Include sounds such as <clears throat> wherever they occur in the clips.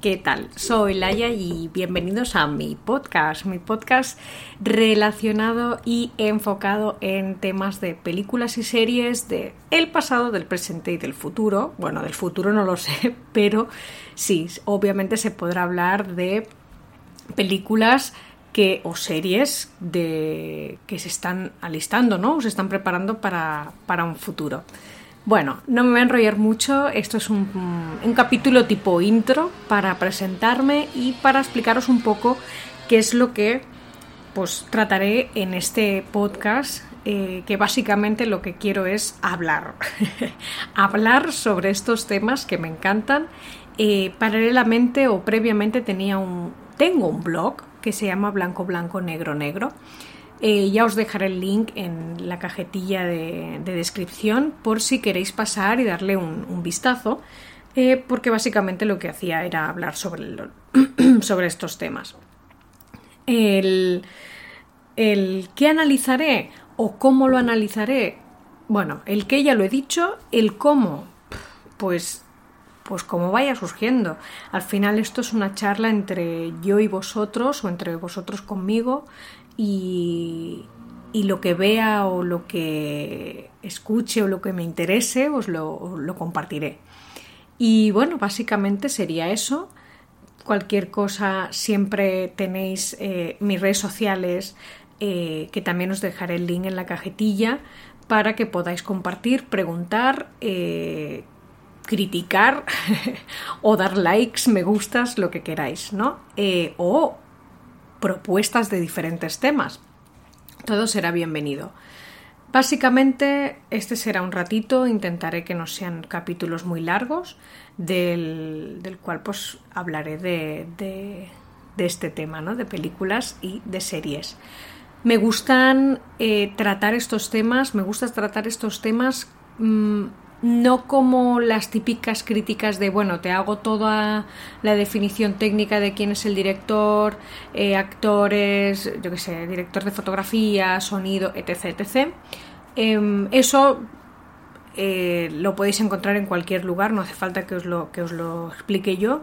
¿Qué tal? Soy Laia y bienvenidos a mi podcast, mi podcast relacionado y enfocado en temas de películas y series de el pasado, del presente y del futuro. Bueno, del futuro no lo sé, <laughs> pero sí, obviamente se podrá hablar de películas que o series de que se están alistando, ¿no? O se están preparando para, para un futuro. Bueno, no me voy a enrollar mucho, esto es un, capítulo tipo intro para presentarme y para explicaros un poco qué es lo que pues trataré en este podcast eh, que básicamente lo que quiero es hablar. <laughs> hablar sobre estos temas que me encantan. Eh, paralelamente o previamente tenía un, tengo un blog que se llama Blanco Blanco Negro Negro eh, ya os dejaré el link en la cajetilla de, descripción por si queréis pasar y darle un, vistazo, eh, porque básicamente lo que hacía era hablar sobre, <clears throat> sobre estos temas. El, el qué analizaré o cómo lo analizaré, bueno, el qué ya lo he dicho, el cómo, pues pues como vaya surgiendo. Al final esto es una charla entre yo y vosotros o entre vosotros conmigo y, lo que vea o lo que escuche o lo que me interese os lo, compartiré. Y bueno, básicamente sería eso. Cualquier cosa siempre tenéis eh, mis redes sociales, eh, que también os dejaré el link en la cajetilla para que podáis compartir, preguntar, eh, criticar <laughs> o dar likes, me gustas, lo que queráis, ¿no? o propuestas de diferentes temas. Todo será bienvenido. Básicamente, este será un ratito, intentaré que no sean capítulos muy largos, del, cual pues hablaré de, de, este tema, ¿no? de películas y de series. Me gustan eh, tratar estos temas, me gusta tratar estos temas mm, no como las típicas críticas de, bueno, te hago toda la definición técnica de quién es el director, eh, actores, yo qué sé, director de fotografía, sonido, etc. etc. Em, eso eh, lo podéis encontrar en cualquier lugar, no hace falta que os, lo, que os lo explique yo,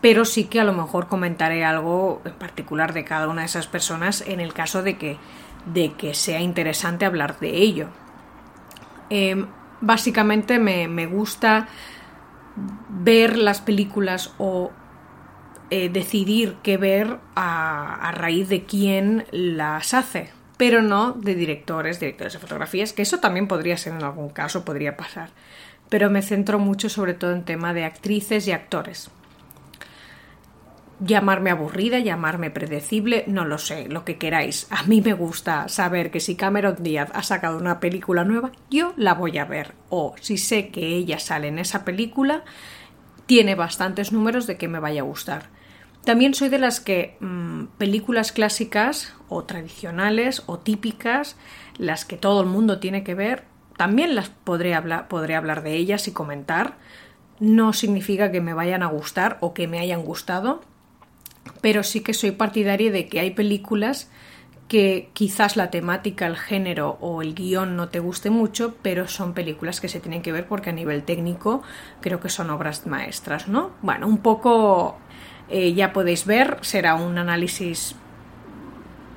pero sí que a lo mejor comentaré algo en particular de cada una de esas personas en el caso de que, de que sea interesante hablar de ello. Em, básicamente me, gusta ver las películas o eh, decidir qué ver a, raíz de quién las hace, pero no de directores, directores de fotografías, que eso también podría ser en algún caso, podría pasar. Pero me centro mucho sobre todo en tema de actrices y actores llamarme aburrida, llamarme predecible, no lo sé, lo que queráis. A mí me gusta saber que si Cameron Díaz ha sacado una película nueva, yo la voy a ver. O si sé que ella sale en esa película, tiene bastantes números de que me vaya a gustar. También soy de las que mm, películas clásicas o tradicionales o típicas, las que todo el mundo tiene que ver, también las podré hablar, podré hablar de ellas y comentar. No significa que me vayan a gustar o que me hayan gustado, pero sí que soy partidaria de que hay películas que quizás la temática, el género o el guion no te guste mucho, pero son películas que se tienen que ver porque a nivel técnico creo que son obras maestras, ¿no? Bueno, un poco eh, ya podéis ver, será un análisis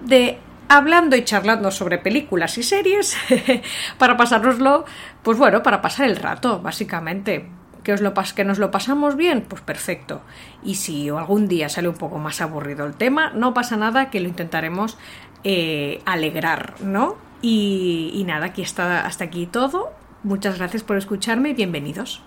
de hablando y charlando sobre películas y series <laughs> para pasárnoslo, pues bueno, para pasar el rato, básicamente que, os lo que nos lo pasamos bien, pues perfecto. Y si algún día sale un poco más aburrido el tema, no pasa nada, que lo intentaremos eh, alegrar, ¿no? Y, y nada, aquí está hasta aquí todo. Muchas gracias por escucharme y bienvenidos.